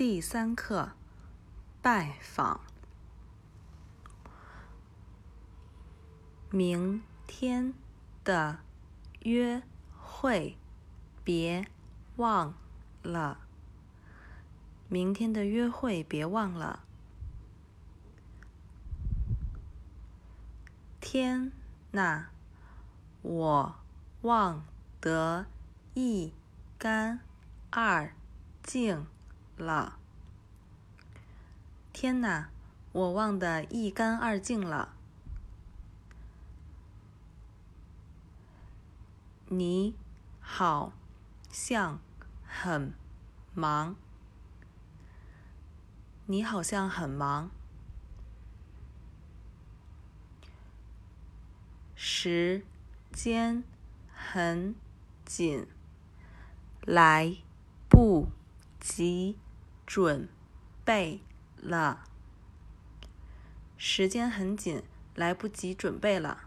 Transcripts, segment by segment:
第三课拜访。明天的约会别忘了。明天的约会别忘了。天呐，我忘得一干二净了！天哪，我忘得一干二净了！你好像很忙。你好像很忙。时间很紧，来不及准备了。时间很紧，来不及准备了。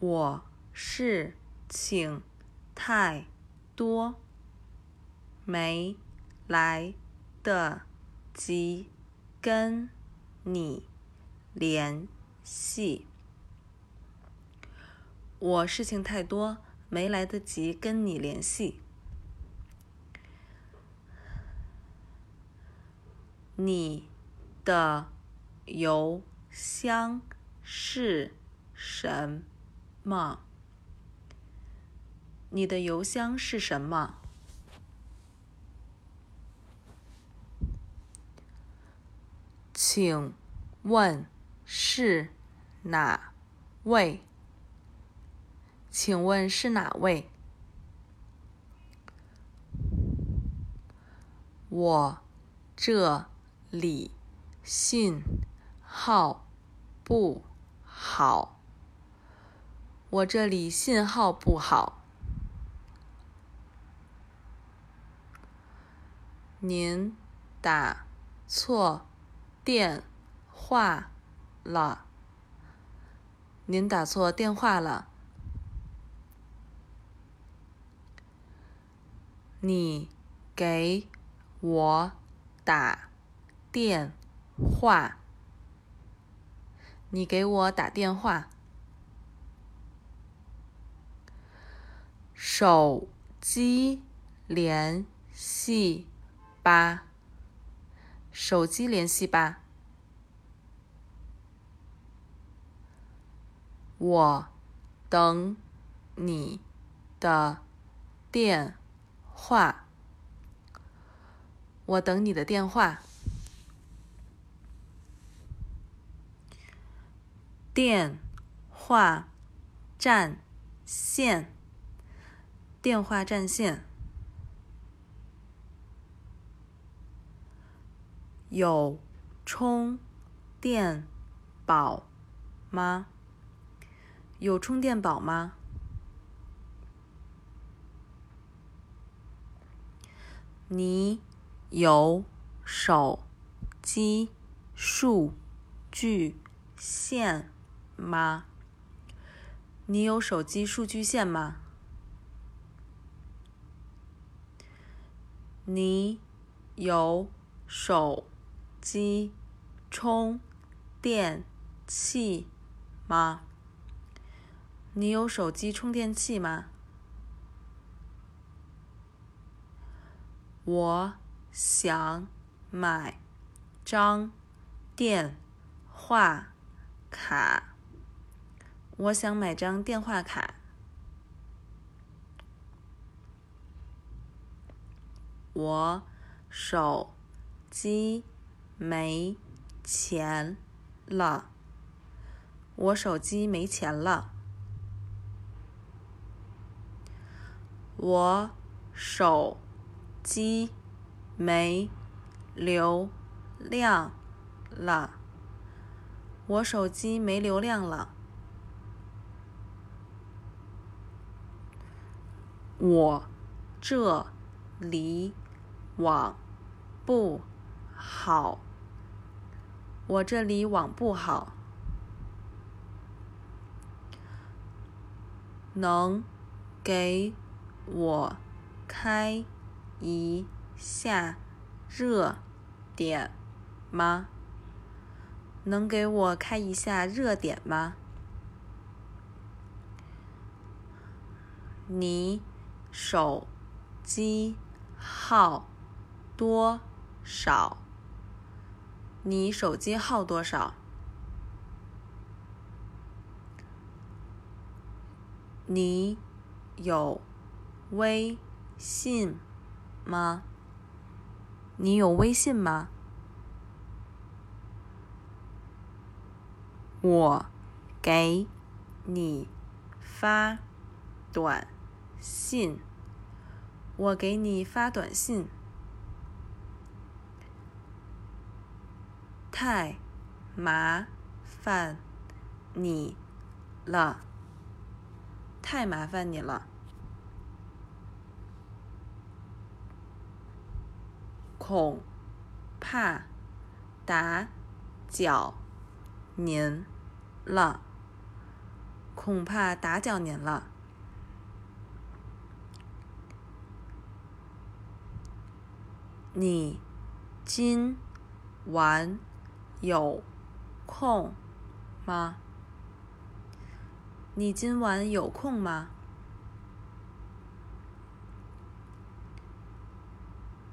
我事情太多，没来得及跟你联系。我事情太多，没来得及跟你联系。你的邮箱是什么？你的邮箱是什么？请问是哪位？请问是哪位？我这里信号不好。我这里信号不好。您打错电话了。您打错电话了。你给我打电话。你给我打电话。手机联系吧。手机联系吧。我等你的电话。我等你的电话。电话占线。电话占线。有充电宝吗？有充电宝吗？你有手机数据线吗？你有手机数据线吗？你有手机充电器吗？你有手机充电器吗？我想买张电话卡。我想买张电话卡。我手机没钱了。我手机没钱了。我手机没流量了。我手机没流量了。我这里。网不好，我这里网不好。能给我开一下热点吗？能给我开一下热点吗？你手机号多少？你手机号多少？你有微信吗？你有微信吗？我给你发短信。我给你发短信。太麻烦你了。太麻烦你了。恐怕打搅您了。恐怕打搅您了。你今晚有空吗？你今晚有空吗？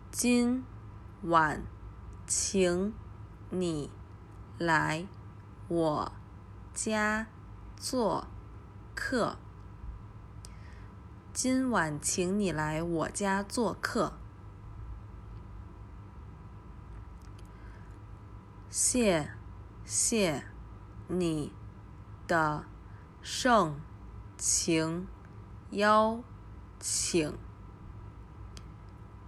今晚请你来我家做客。今晚请你来我家做客。谢谢你的。盛情邀请，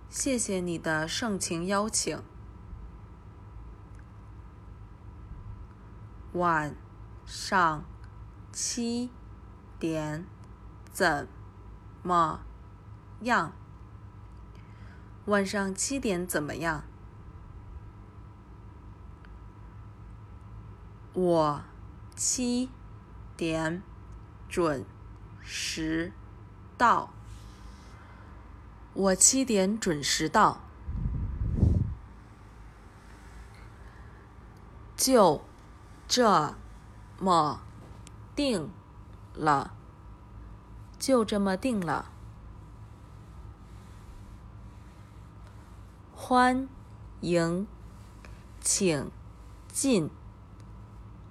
谢谢你的盛情邀请。晚上七点怎么样？晚上七点怎么样？我七点。准时到，我七点准时到。就这么定了，就这么定了。欢迎，请进。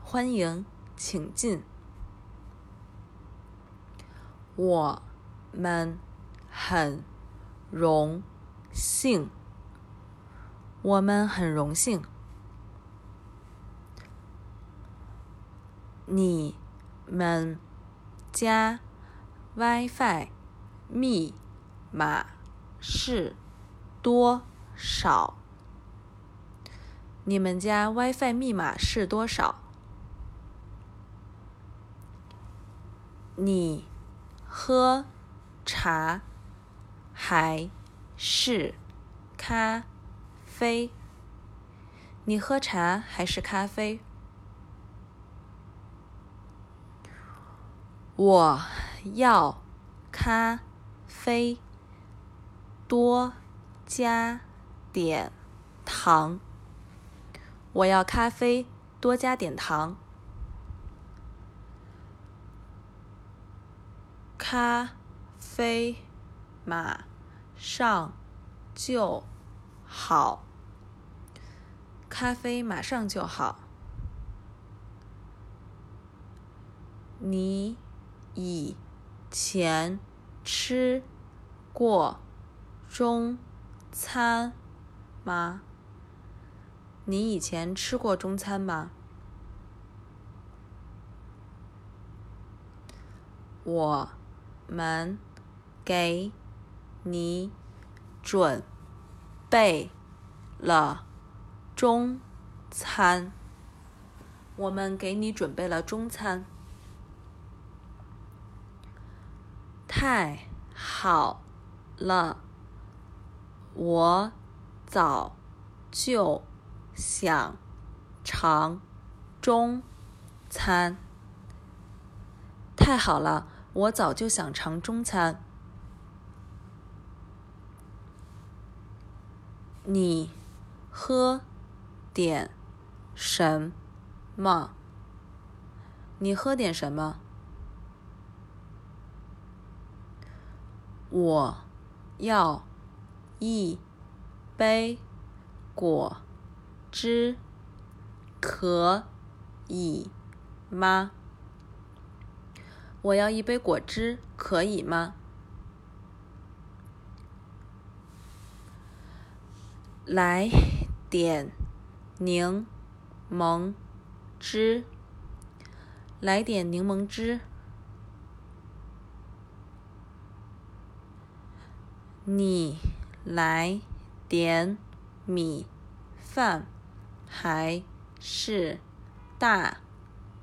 欢迎，请进。我们很荣幸，我们很荣幸。你们家 WiFi 密码是多少？你们家 WiFi 密码是多少？你。喝茶还是咖啡？你喝茶还是咖啡？我要咖啡，多加点糖。我要咖啡，多加点糖。咖啡马上就好。咖啡马上就好。你以前吃过中餐吗？你以前吃过中餐吗？我。们给你准备了中餐。我们给你准备了中餐。太好了，我早就想尝中餐。太好了。我早就想尝中餐。你喝点什么？你喝点什么？我要一杯果汁，可以吗？我要一杯果汁，可以吗？来点柠檬汁，来点柠檬汁。你来点米饭还是大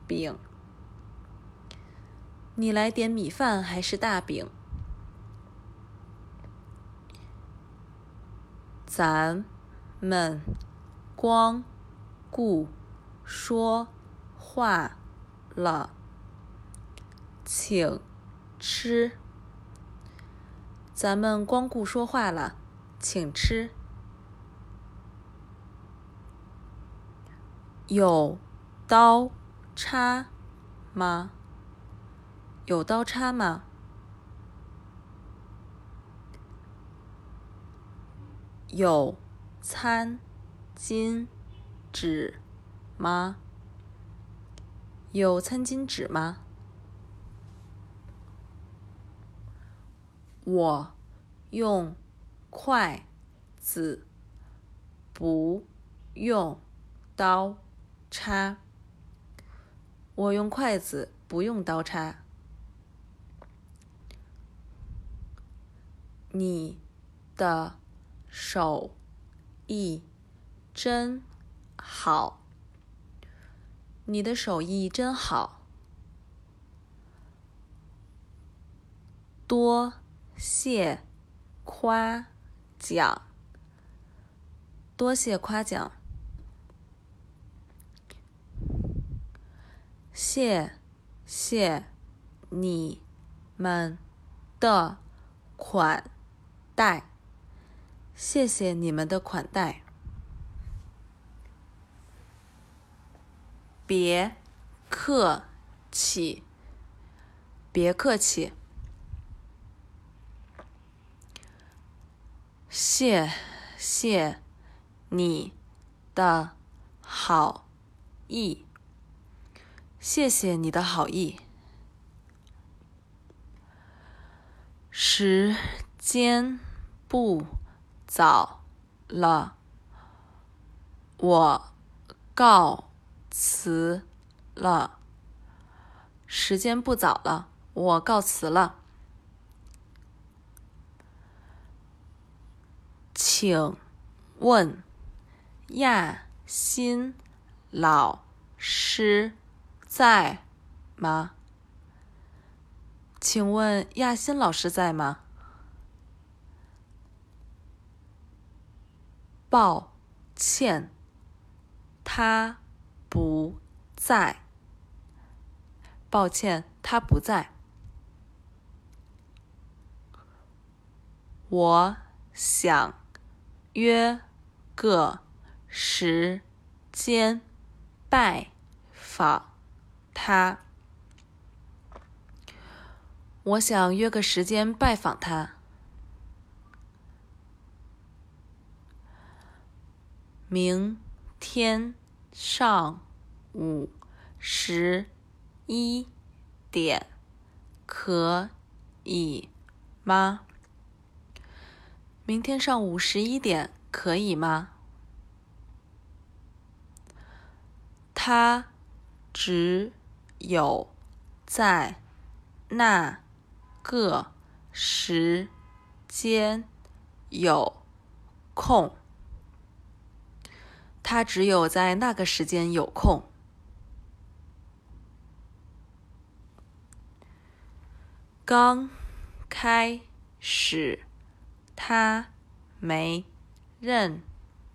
饼？你来点米饭还是大饼？咱。们光顾说话了，请吃。咱们光顾说话了，请吃。有刀叉吗？有刀叉吗？有。餐巾纸吗？有餐巾纸吗？我用筷子，不用刀叉。我用筷子，不用刀叉。你的手。艺真好，你的手艺真好，多谢夸奖，多谢夸奖，谢谢你们的款待。谢谢你们的款待，别客气，别客气，谢谢你的好意，谢谢你的好意，时间不。早了，我告辞了。时间不早了，我告辞了。请问亚新老师在吗？请问亚新老师在吗？抱歉，他不在。抱歉，他不在。我想约个时间拜访他。我想约个时间拜访他。明天上午十一点可以吗？明天上午十一点可以吗？他只有在那个时间有空。他只有在那个时间有空。刚开始，他没认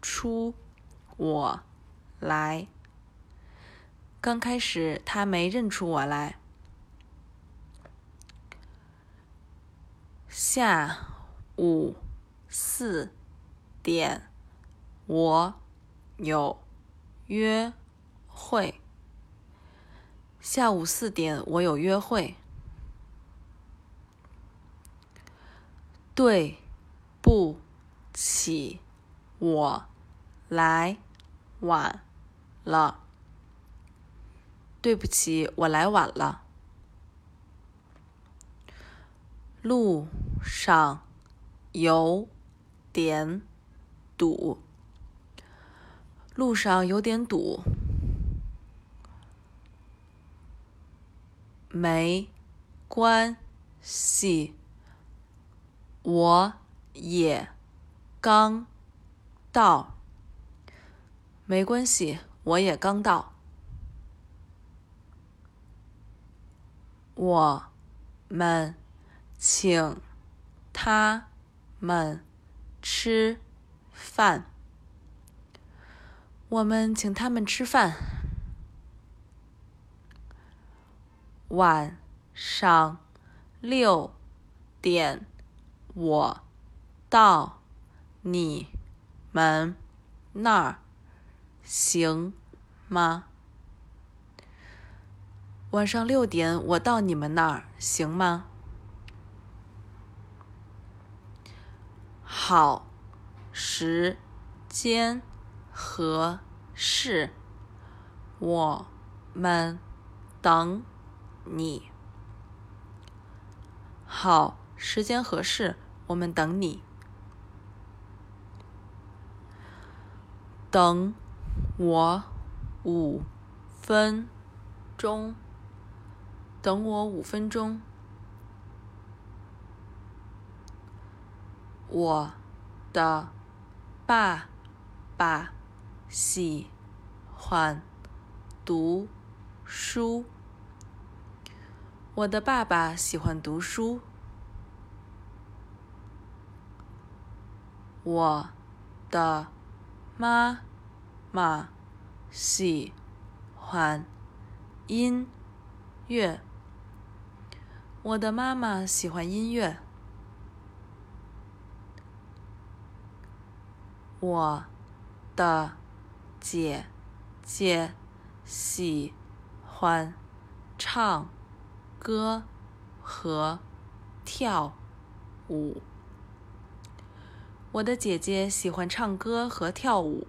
出我来。刚开始，他没认出我来。下午四点我有约会。下午四点我有约会。对不起，我来晚了。对不起，我来晚了。路上有点堵。路上有点堵。没关系，我也刚到。没关系，我也刚到。我们请他们吃饭。我们请他们吃饭。晚上六点我到你们那儿，行吗？晚上六点我到你们那儿，行吗？好，时间合适，我们等。你好，时间合适，我们等你。等我五分钟，等我五分钟。我的爸爸喜欢读书。我的爸爸喜欢读书。我的妈妈喜欢音乐。我的妈妈喜欢音乐。我的姐姐喜欢唱。歌和跳舞。我的姐姐喜欢唱歌和跳舞。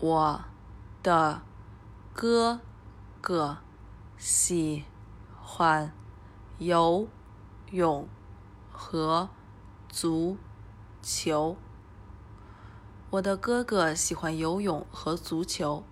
我的哥哥喜欢游泳和足球球。我的哥哥喜欢游泳和足球。